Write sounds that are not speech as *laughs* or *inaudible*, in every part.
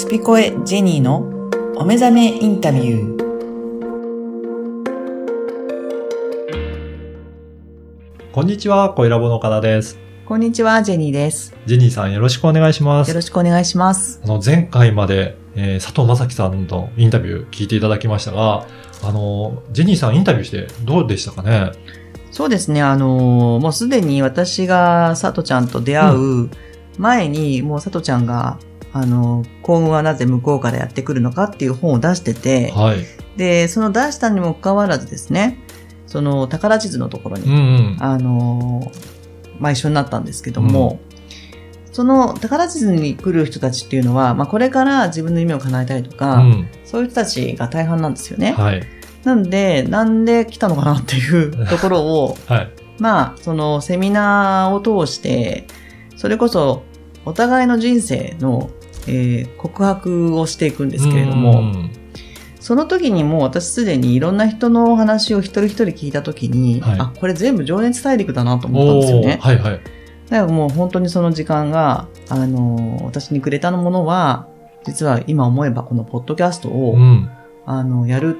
スピコエジェニーのお目覚めインタビュー。こんにちは、小ラボの岡田です。こんにちは、ジェニーです。ジェニーさんよろしくお願いします。よろしくお願いします。あの、前回まで、えー佐藤正樹さんのインタビュー聞いていただきましたが、あの、ジェニーさんインタビューしてどうでしたかね？そうですね、あのーもうすでに私が佐藤ちゃんと出会う前に、もう佐藤ちゃんが、あのー幸運はなぜ向こうからやってくるのかっていう本を出してて、はい。で、その出したにもかかわらずですね、その宝地図のところにうんうん。あのーまあ、一緒になったんですけども、その宝地図に来る人たちっていうのは、まあ、これから自分の夢を叶えたいとか、うん。そういう人たちが大半なんですよね。はい。なんで、なんで来たのかなっていう *laughs* ところを、はい。まあ、そのセミナーを通して、それこそお互いの人生の、えー告白をしていくんですけれどうも、んその時にもう私すでにいろんな人のお話を一人一人聞いた時に、はいあ、これ全部情熱大陸だなと思ったんですよね。はいはい。だからもう本当にその時間が、あのー私にくれたものは、実は今思えばこのポッドキャストを、うん。あの、やる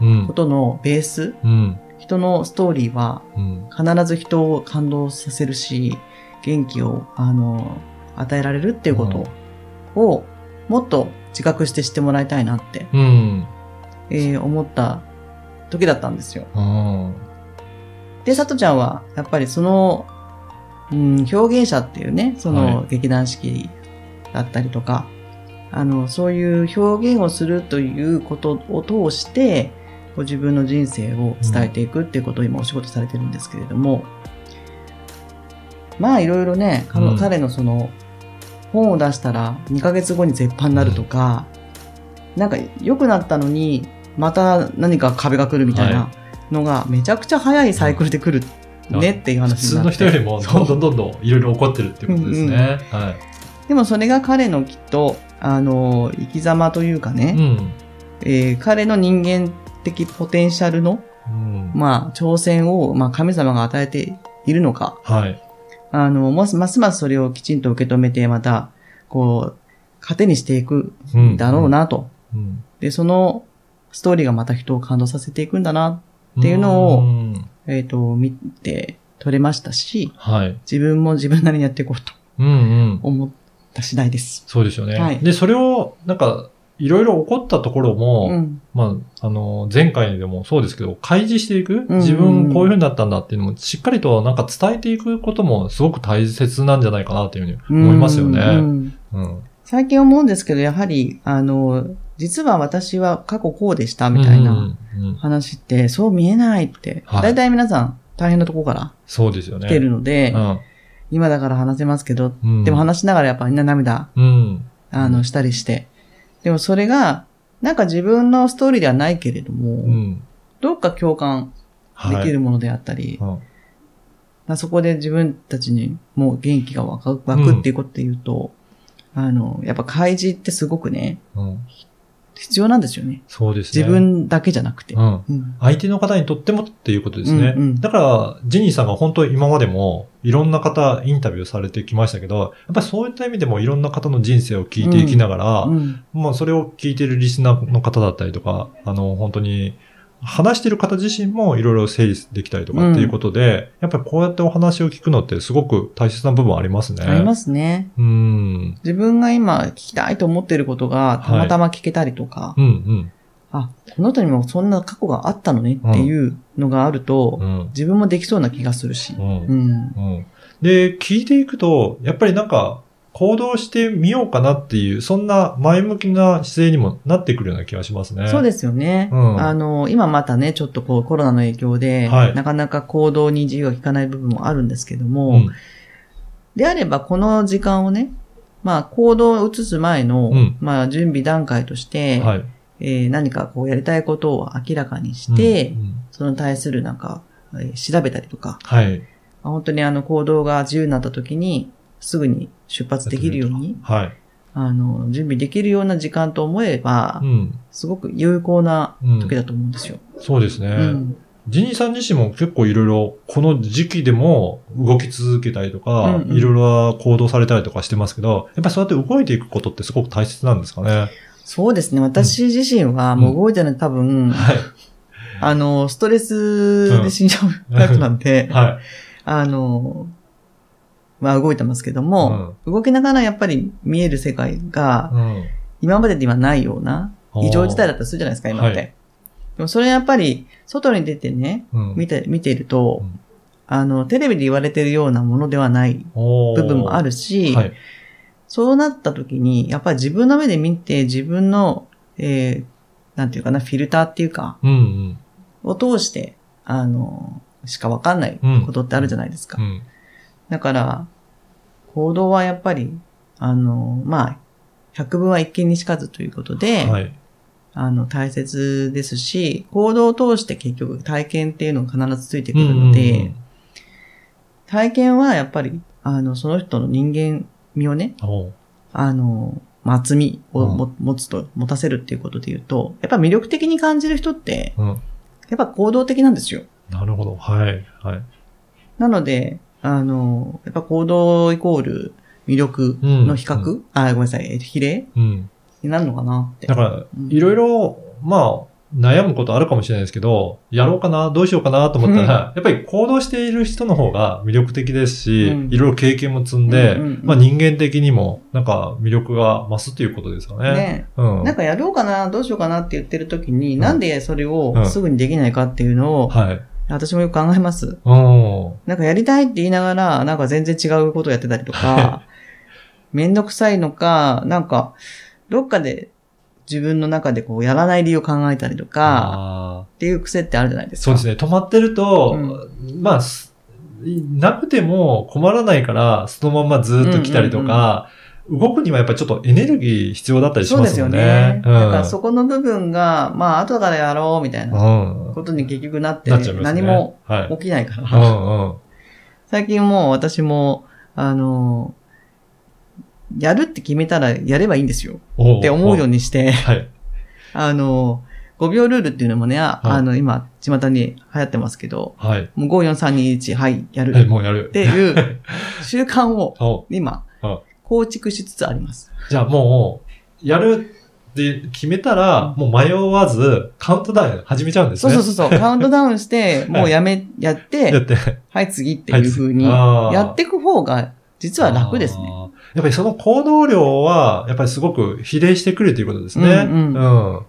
うんこ。とのベース、うん。人のストーリーはうん。必ず人を感動させるし、元気を、あの、与えられるっていうことを、もっと自覚して知ってもらいたいなって、うん。えー思った時だったんですよ。うん。で、さとちゃんは、やっぱりその、うん、表現者っていうね、そのは劇団四季だったりとか、あの、そういう表現をするということを通して、ご自分の人生を伝えていくっていうことを今お仕事されてるんですけれども、まあいろいろね、彼のその、本を出したら2ヶ月後に絶版になるとか、なんか良くなったのに、また何か壁が来るみたいなはのがめちゃくちゃ早いサイクルで来るねっていう普話になって。通の人よりもどんどんどんどんいろいろ起こってるっていうことですね。はでもそれが彼のきっと、あの、生き様というかい。ね、うん。えー彼の人間的ポテンシャルの、うん。まあ、挑戦を、まあ、神様が与えているのか、はい。あの、ますますますそれをきちんと受け止めて、また、こう、糧にしていくうんんだろうなと。うん。で、そのストーリーがまた人を感動させていくんだな、っていうのをうんえっ、と、見て取れましたし、はい。自分も自分なりにやっていこうとうんうん。思った次第です。そうですよね。はいで、それを、なんか、いろいろ起こったところも、うん。まあ、あの、前回でもそうですけど、開示していく、うん自分こういう風になったんだっていうのも、しっかりとなんか伝えていくこともすごく大切なんじゃないかなっていうふうに思いますようね。んうん。最近思うんですけど、やはり、あの、実は私は過去こうでしたみたいな話って、そう見えないって、はい大体皆さん大変なところからそうですよね。来てるので、うん今だから話せますけど、うん。でも話しながらやっぱみんな涙、うん。あの、したりして。でもそれが、なんか自分のストーリーではないけれども、うん。どっか共感できるものであったり、うんまあそこで自分たちにもう元気が湧くっていうことで言うと、あの、やっぱ開示ってすごくね、うん。必要なんですよね。そうですね。自分だけじゃなくて。うん。うん相手の方にとってもっていうことですね。うんうんだから、ジェニーさんが本当今までもいろんな方インタビューされてきましたけど、やっぱりそういった意味でもいろんな方の人生を聞いていきながら、うんまあそれを聞いてるリスナーの方だったりとか、あの本当に話してる方自身もいろいろ整理できたりとかっていうことで、やっぱりこうやってお話を聞くのってすごく大切な部分ありますね。。ありますすね。うん。自分が今聞きたいと思っていることがたまたま聞けたりとか、うんうん。あ、この人にもそんな過去があったのねっていうのがあると、うん。自分もできそうな気がするし。うんうん。うん。で、聞いていくと、やっぱりなんか、行動してみようかなっていう、そんな前向きな姿勢にもなってくるような気がしますね。そうですよね。うんあの、今またね、ちょっとこうコロナの影響で、はいなかなか行動に自由が利かない部分もあるんですけども、うん。であればこの時間をね、まあ行動を移す前の、うんまあ準備段階として、はい。えー何かこうやりたいことを明らかにして、うんうんその対するなんか、えー調べたりとか、はい。まあ本当にあの行動が自由になった時に、すぐに出発できるように、はい。あの、準備できるような時間と思えば、うん。すごく有効な時だと思うんですよ。そうですね。うん。ジニーさん自身も結構いろいろ、この時期でも動き続けたりとか、うんうんいろいろ行動されたりとかしてますけど、やっぱりそうやって動いていくことってすごく大切なんですかね？そうですね。私自身はもう動いてるの多分、はい。あの、ストレスで死んじゃうタイプなんで、はい。あの、まあ動いてますけども、動きながらやっぱり見える世界が、うん。今までではないような異常事態だったりするじゃないですか、今って。はいでもそれやっぱり、外に出てね、うん。見て、見ていると、うんあの、テレビで言われてるようなものではない部部分もあるし、はい。そうなった時に、やっぱり自分の目で見て、自分の、えー、なんていうかな、フィルターっていうか、うんうん。を通して、あの、しかわかんないことってあるじゃないですか。うん。だから、行動はやっぱり、あの、まあ、百分は一見にしかずということで、はい。あの、大切ですし、行動を通して結局体験っていうのが必ずついてくるので、体験はやっぱり、あの、その人の人間味をね、あの、まあ厚みをも、う持つと、持たせるっていうことで言うと、やっぱ魅力的に感じる人って、うん。やっぱ行動的なんですよ。なるほど。はい。はい。なので、あの、やっぱ行動イコール魅力の比較、うん。あ、ごめんなさい、えっと比例？うん。になるのかなって。だからうん、いろいろ、まあ、悩むことあるかもしれないですけど、やろうかな、どうしようかなと思ったら、やっぱり行動している人の方が魅力的ですし、うん。いろいろ経験も積んで、うんうんうん。まあ人間的にも、なんか魅力が増すということですよね。ね。うん。なんかやろうかな、どうしようかな？って言ってる時に、ん。なんでそれうんをすぐにできないかっていうのを、はい。私もよく考えます。うん。なんかやりたいって言いながら、なんか全然違うことをやってたりとか、*laughs* めんどくさいのか、なんか、どっかで自分の中でこうやらない理由を考えたりとか、あっていう癖ってあるじゃないでーすか。そうですね。止まってると、まあ、すなくても困らないから、そのままずっと来たりとか、動くにはやっぱりちょっとエネルギー必要だったりしそうですすよまよね。だからそこの部分が、まあ後からやろうみたいなうん。ことに結局なって、ね。何もはい。起きないかうら。最近もう私も、あの、やるって決めたらやればいいんですよ。おって思うように。にして、はい。あの、5秒ルールっていうのもね、あの、今、巷に流行ってますけど、はい。もう5、4、3、2、1、はい、やるはい、っもうやる。ていう *laughs* 習慣をお今はい、構築しつつあります。じゃあもう、やるって決めたら、もう迷わず、カウントダウン始めちゃうんですね。そうそうそうそう、*laughs* カウントダウンして、もうやめ、やっ、やってて。はい、次っていう風に、やっていく方が、実は楽ですね。やっぱりその行動量は、やっぱりすごく比例してくるということですね。うんうん。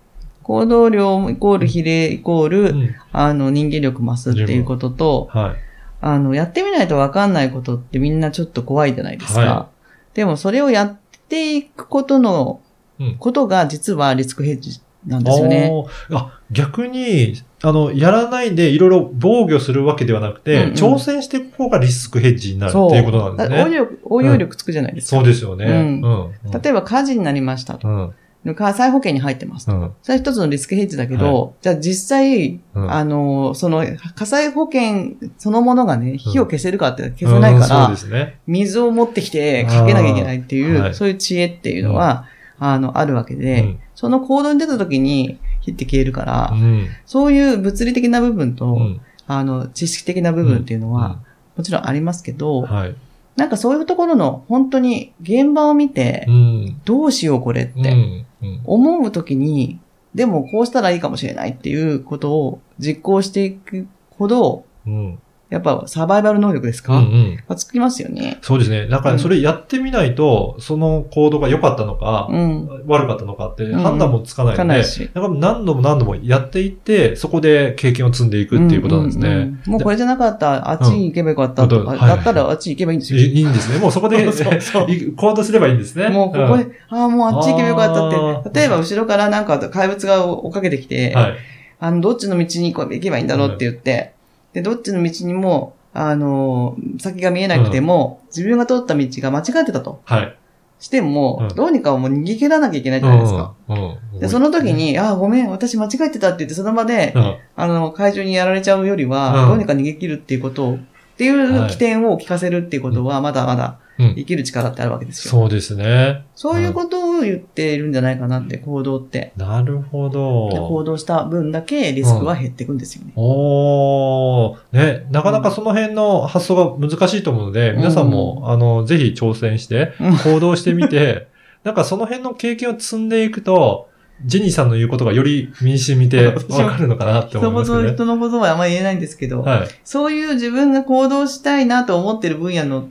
行動量イコール比例イコール、うんあの、人間力増すっていうことと、はい。あの、やってみないとわかんないことってみんなちょっと怖いじゃないですか。はでもそれをやっていくことの、うんことが実はリスクヘッジなんですよね。あ逆に、あの、やらないでいろいろ防御するわけではなくて、うんうん挑戦していく方がリスクヘッジになるっていうことなんですね。だ応用力、応用力つくじゃないですか。そうですよね。うんうん。例えば火事になりましたと。火災保険に入ってますと。うん。それは一つのリスクヘッジだけど、じゃあ実際、うんあの、その火災保険そのものがね、火を消せるかって消せないから、うんそうですね。水を持ってきてかけなきゃいけないっていう、そういう知恵っていうのは、あの、あるわけで、うんその行動に出た時に火って消えるから、うん。そういう物理的な部分と、うんあの、知識的な部分っていうのは、もちろんありますけど、はい。なんかそういうところの本当に現場を見てう、ん。どうしようこれっうん。てうん思うときに、でもこうしたらいいかもしれないっていうことを実行していくほど、うん。やっぱサバイバル能力ですうか、んうん。がつきますよね。そうですね。だからそれやってみないと、その行動が良かったのか、うん。悪かったのかってうん判断もつかないので、かないし。だから何度も何度もやっていって、そこで経験を積んでいくっていうことなんですね。うんうんうんもうこれじゃなかった、あっちに行けばよかったとか、だったらあっち行けばいいんですよ。いいいんですね。もうそこで *laughs* そうそうい行動すればいいんですね。もうここで、んああ、もうあっち行けばよかったあって、ー例えば後ろからなんか怪物が追っかけてきて、はい。あの、どっちの道に行けばいいんだろうって言って、で、どっちの道にも、あの、先が見えなくても、自分が通った道が間違ってたと。はい。しても、うん。どうにかもう逃げ切らなきゃいけないじゃないですか。うん。うん。で、その時、に、ああ、ごめん、私間違えてたって言って、その場で、うん。あの、会場にやられちゃうよりは、うん。どうにか逃げ切るっていうことを、っていう起点を聞かせるっていうことは、まだまだうん生きる力ってあるわけですよ。そうですね。そういうことを言っているんじゃないかなって、行動って。なるほで行ど。動した分だけリスクは減っていくんですよね。おー。ね、なかなかその辺の発想が難しいと思うので、皆さんも、あの、ぜひ挑戦してうん、行動してみて、*laughs* なんかその辺の経験を積んでいくと、ジェニーさんの言うことがより身に染みて *laughs* わかるのかなって思いますね。人のことはあんまり言えないんですけど、はい。そういう自分が行動したいなと思ってる分野の、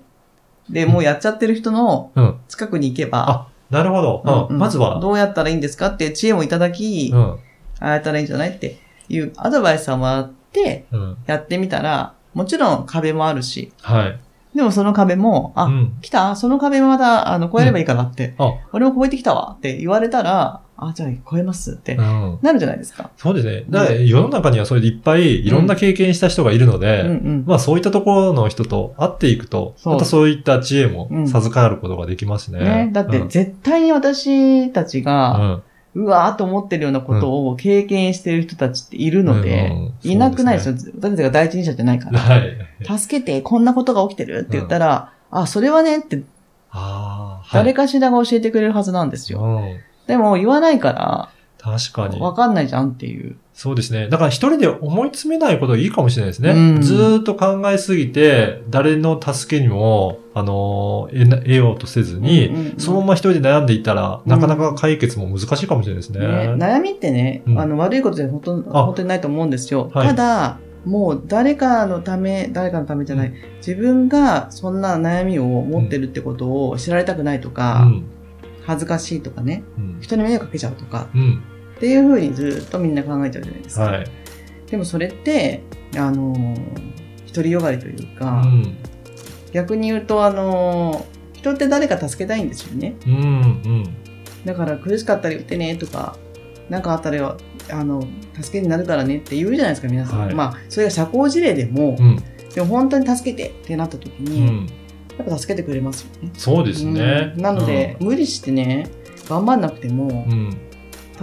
で、もうやっちゃってる人のうん。近くに行けば、あ、なるほど。うんうんまずは、どうやったらいいんですかって知恵もいただき、うん。ああやったらいいんじゃないっていうアドバイスをもらって、うん。やってみたら、もちろん壁もあるし、はい。でもその壁も、あ、うん。来た？その壁もまた、あの、越えればいいかなって、あ、俺も越えてきたわって言われたら、あ、じゃあ越えますってうん。なるじゃないですか。そうですね。だから世の中にはそれでいっぱいいろんな経験した人がいるので、うんうん。まあそういったところの人と会っていくと、またそういった知恵もうん授かることができますね。ね、だってうん絶対に私たちうが、んうわーと思ってるようなことを経験してる人たちっているので、うんうんいなくないですよ。私たちが第一人者じゃないから。はい。*laughs* 助けて、こんなことが起きてるって言ったら、あ、それはねって。誰かしらが教えてくれるはずなんですよ。うん。でも言わないから、確かに。わかんないじゃんっていう。そうですね。だから一人で思い詰めないことがいいかもしれないですね。うんずーっと考えすぎて、誰の助けにも、あのー、得ようとせずに、うんうんうんそのまま一人で悩んでいたら、なかなか解決も難しいかもしれないですね。ね、悩みってね、うんあの悪いことで本当あ本当にないと思うんですよ。はいただ、もう誰かのため、誰かのためじゃない、自分がそんな悩みを持ってるってことを知られたくないとうか、ん。恥ずかしいとかね、うん。人に迷惑かけちゃうとか、うん。っていうふうにずっとみんな考えちゃうじゃないですか。はい。でもそれって、あのー、独りよがりといううか、ん。逆に言うと、あのー、人って誰か助けたいんですよね。うん。うん。だから苦しかったら言ってねとか、なんかあったら、あの、助けになるからねって言うじゃないですか、皆さん。はいまあ、それが社交辞令でも、うん。でも本当に助けてってなった時うに、ん。やっぱ助けてくれますよね。そうですね。うんなので、無理してね、頑張んなくてもう、ん。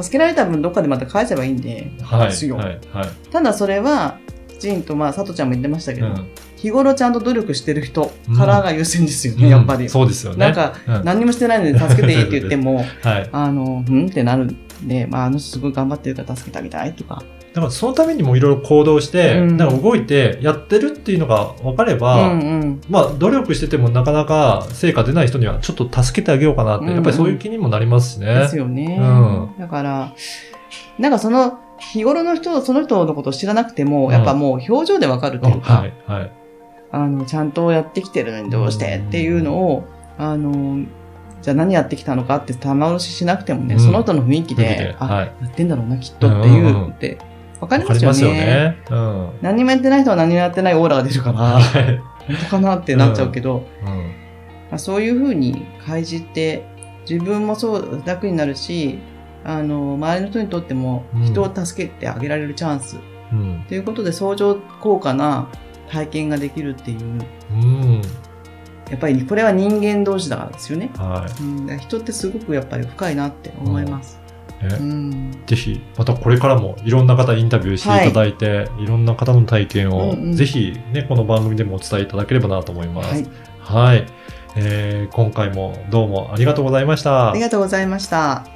助けられた分どっかでまた返せばいいんで、はい。ですよはい。はい。ただそれは、きちんと、まあ、佐藤ちゃんも言ってましたけど、うん日頃ちゃんと努力してる人からが優先ですよね、うんやっぱり。そうですよね。なんか、うん何にもしてないので助けていいって言っても、*laughs* はい。あの、うん？ってなるんで、まあ、あの人すごい頑張ってるから助けてあげたいとか。だからそのためにもいろいろ行動して、うんなんか動いてやってるっていうのが分かれうば、んうん。まあ努力しててもなかなか成果出ない人にはちょっと助けてあげようかなって、うんうんやっぱりそういう気にもなりますしね。ですよね。うんだから、なんかその、日頃の人、その人のことを知らなくても、やっぱもう表情でわかるというか、はい、はい。あの、ちゃんとやってきてるのにどうしてっていうのを、あの、じゃあ何やってきたのかって玉押ししなくてもね、うんその人の雰囲気で、あ、はい。やってんだろうな、きっとっていうのって、わかりますよね。よね。うん。何もやってない人は何もやってないオーラが出るから、はい。本当かなってなっちゃうけど、うん。まあ、そういうふうに開示って自分もそう楽になるしあの周りの人にとってもうん人を助けてあげられるチャンス、うん。ということで相乗効果な体験ができるっていううん。やっぱりこれは人間同士だからですよね、はうん、人ってすごくやっぱり深いなって思います、い。ねうんぜひ、またこれからもいろんな方インタビューしていただいて、い、ろんな方の体験を、うんうんぜひね、この番組でもお伝えいただければなと思います。はい、はい。えー今回もどうもありがとうございましたあり。がとうございました